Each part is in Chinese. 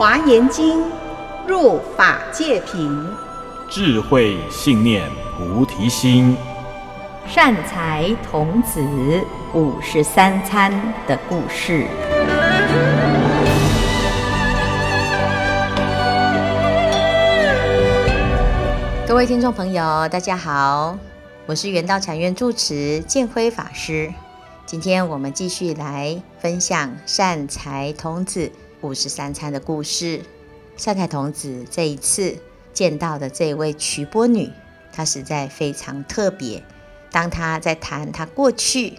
华严经入法界品，智慧信念菩提心，善财童子五十三参的故事。各位听众朋友，大家好，我是圆道禅院住持建辉法师。今天我们继续来分享善财童子五十三餐的故事。善财童子这一次见到的这位瞿波女，她实在非常特别。当她在谈她过去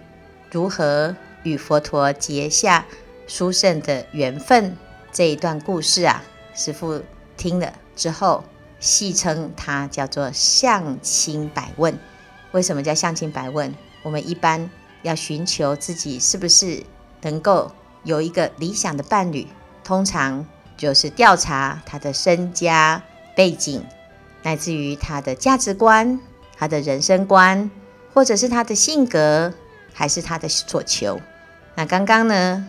如何与佛陀结下殊胜的缘分这一段故事啊，师父听了之后，戏称她叫做相亲百问。为什么叫相亲百问？我们一般。要寻求自己是不是能够有一个理想的伴侣，通常就是调查他的身家背景，乃至于他的价值观、他的人生观，或者是他的性格，还是他的所求。那刚刚呢，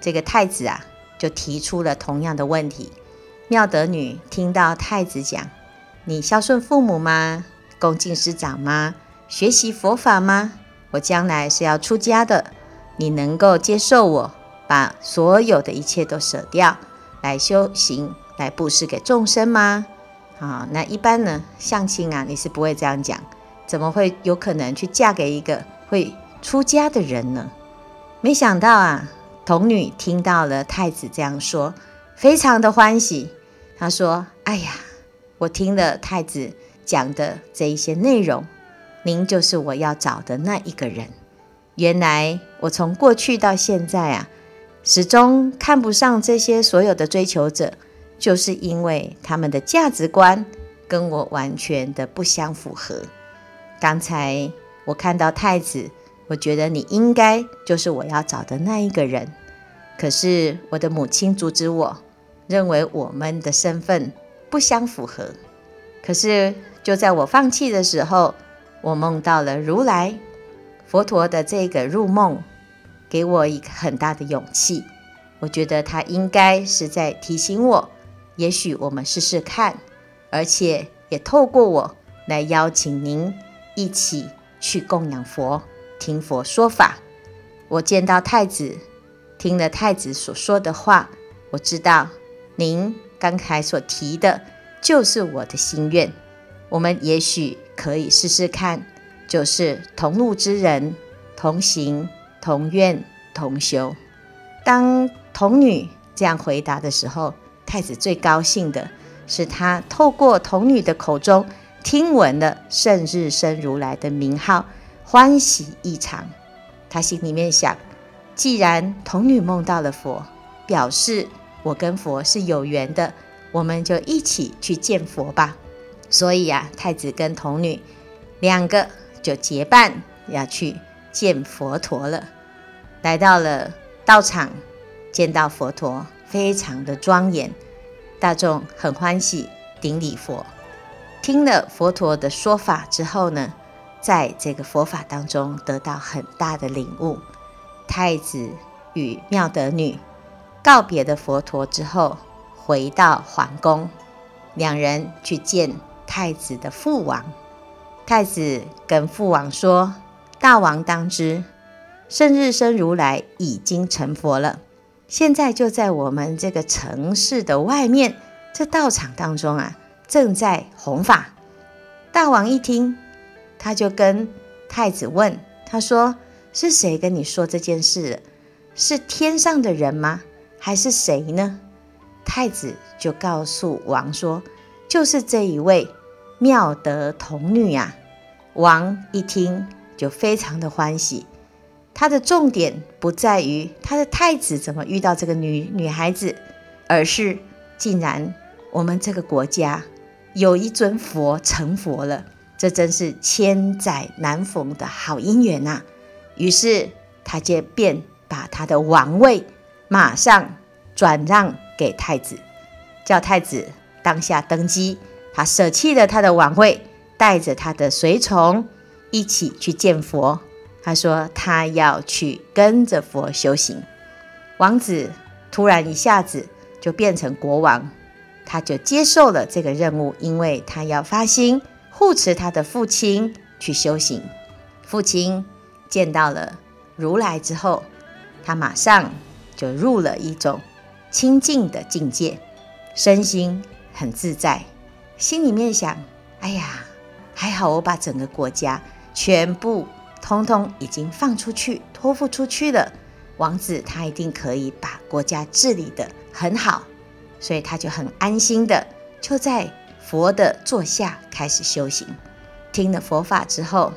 这个太子啊，就提出了同样的问题。妙德女听到太子讲：“你孝顺父母吗？恭敬师长吗？学习佛法吗？”我将来是要出家的，你能够接受我把所有的一切都舍掉，来修行，来布施给众生吗？啊，那一般呢，相亲啊，你是不会这样讲，怎么会有可能去嫁给一个会出家的人呢？没想到啊，童女听到了太子这样说，非常的欢喜。她说：“哎呀，我听了太子讲的这一些内容。”您就是我要找的那一个人。原来我从过去到现在啊，始终看不上这些所有的追求者，就是因为他们的价值观跟我完全的不相符合。刚才我看到太子，我觉得你应该就是我要找的那一个人。可是我的母亲阻止我，认为我们的身份不相符合。可是就在我放弃的时候，我梦到了如来佛陀的这个入梦，给我一个很大的勇气。我觉得他应该是在提醒我，也许我们试试看，而且也透过我来邀请您一起去供养佛、听佛说法。我见到太子，听了太子所说的话，我知道您刚才所提的就是我的心愿。我们也许。可以试试看，就是同路之人，同行同愿同修。当童女这样回答的时候，太子最高兴的是，他透过童女的口中听闻了圣日生如来的名号，欢喜异常。他心里面想：既然童女梦到了佛，表示我跟佛是有缘的，我们就一起去见佛吧。所以呀、啊，太子跟童女两个就结伴要去见佛陀了。来到了道场，见到佛陀非常的庄严，大众很欢喜，顶礼佛。听了佛陀的说法之后呢，在这个佛法当中得到很大的领悟。太子与妙德女告别了佛陀之后，回到皇宫，两人去见。太子的父王，太子跟父王说：“大王当知，胜日生如来已经成佛了，现在就在我们这个城市的外面，这道场当中啊，正在弘法。”大王一听，他就跟太子问：“他说是谁跟你说这件事？是天上的人吗？还是谁呢？”太子就告诉王说。就是这一位妙德童女呀、啊，王一听就非常的欢喜。他的重点不在于他的太子怎么遇到这个女女孩子，而是竟然我们这个国家有一尊佛成佛了，这真是千载难逢的好姻缘呐、啊。于是他就便把他的王位马上转让给太子，叫太子。当下登基，他舍弃了他的王位，带着他的随从一起去见佛。他说他要去跟着佛修行。王子突然一下子就变成国王，他就接受了这个任务，因为他要发心护持他的父亲去修行。父亲见到了如来之后，他马上就入了一种清净的境界，身心很自在，心里面想：哎呀，还好我把整个国家全部通通已经放出去，托付出去了。王子他一定可以把国家治理得很好，所以他就很安心的就在佛的座下开始修行。听了佛法之后，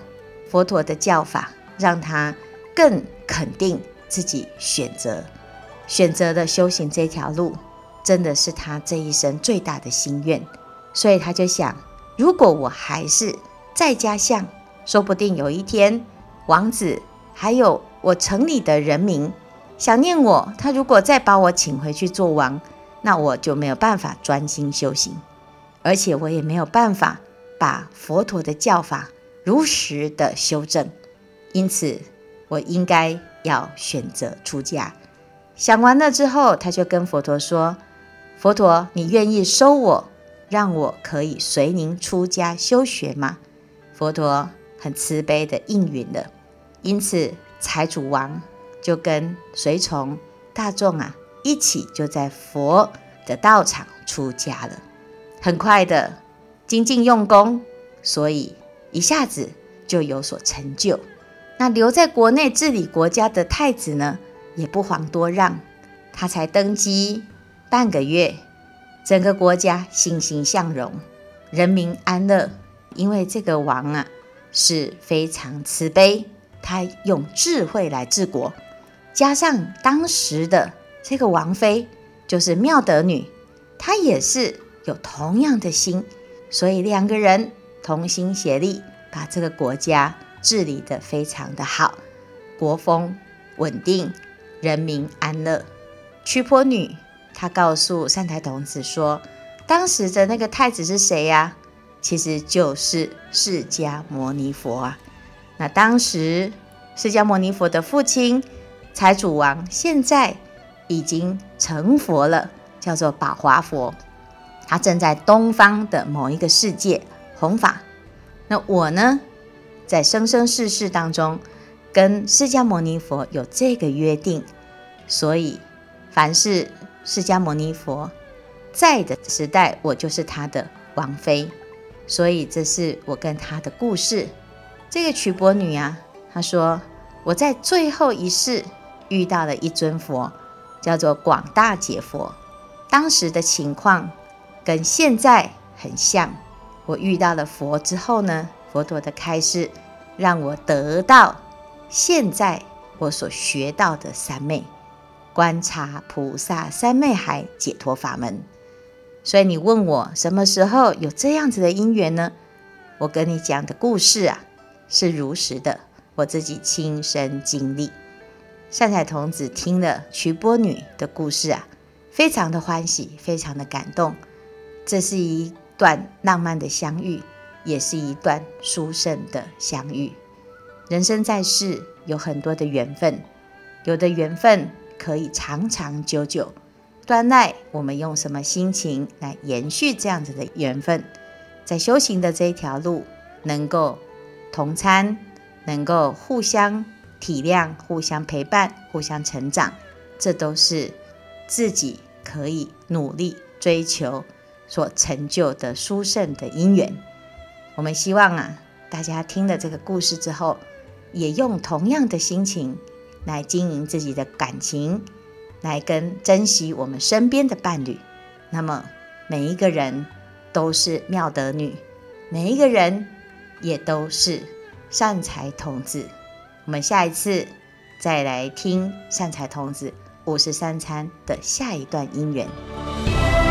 佛陀的教法让他更肯定自己选择选择的修行这条路，真的是他这一生最大的心愿。所以他就想，如果我还是在家乡，说不定有一天王子还有。我城里的人民想念我，他如果再把我请回去做王，那我就没有办法专心修行，而且我也没有办法把佛陀的教法如实的修正。因此，我应该要选择出家。想完了之后，他就跟佛陀说：“佛陀，你愿意收我，让我可以随您出家修学吗？”佛陀很慈悲的应允了。因此。财主王就跟随从大众啊一起就在佛的道场出家了，很快的精进用功，所以一下子就有所成就。那留在国内治理国家的太子呢，也不遑多让，他才登基半个月，整个国家欣欣向荣，人民安乐，因为这个王啊是非常慈悲。他用智慧来治国，加上当时的这个王妃就是妙德女，她也是有同样的心，所以两个人同心协力，把这个国家治理得非常的好，国风稳定，人民安乐。屈婆女她告诉善财童子说，当时的那个太子是谁呀？其实就是释迦牟尼佛啊。那当时，释迦牟尼佛的父亲财主王现在已经成佛了，叫做宝华佛。他正在东方的某一个世界弘法。那我呢，在生生世世当中，跟释迦牟尼佛有这个约定，所以凡是释迦牟尼佛在的时代，我就是他的王妃。所以这是我跟他的故事。这个瞿婆女啊，她说我在最后一世遇到了一尊佛，叫做广大解佛。当时的情况跟现在很像。我遇到了佛之后呢，佛陀的开示让我得到现在我所学到的三昧观察菩萨三昧海解脱法门。所以你问我什么时候有这样子的因缘呢？我跟你讲的故事啊。是如实的，我自己亲身经历。善财童子听了瞿波女的故事啊，非常的欢喜，非常的感动。这是一段浪漫的相遇，也是一段殊胜的相遇。人生在世有很多的缘分，有的缘分可以长长久久，端赖我们用什么心情来延续这样子的缘分，在修行的这一条路能够。同餐能够互相体谅、互相陪伴、互相成长，这都是自己可以努力追求所成就的殊胜的因缘。我们希望啊，大家听了这个故事之后，也用同样的心情来经营自己的感情，来跟珍惜我们身边的伴侣。那么每一个人都是妙德女，每一个人。也都是善财童子。我们下一次再来听善财童子五十三餐的下一段姻缘。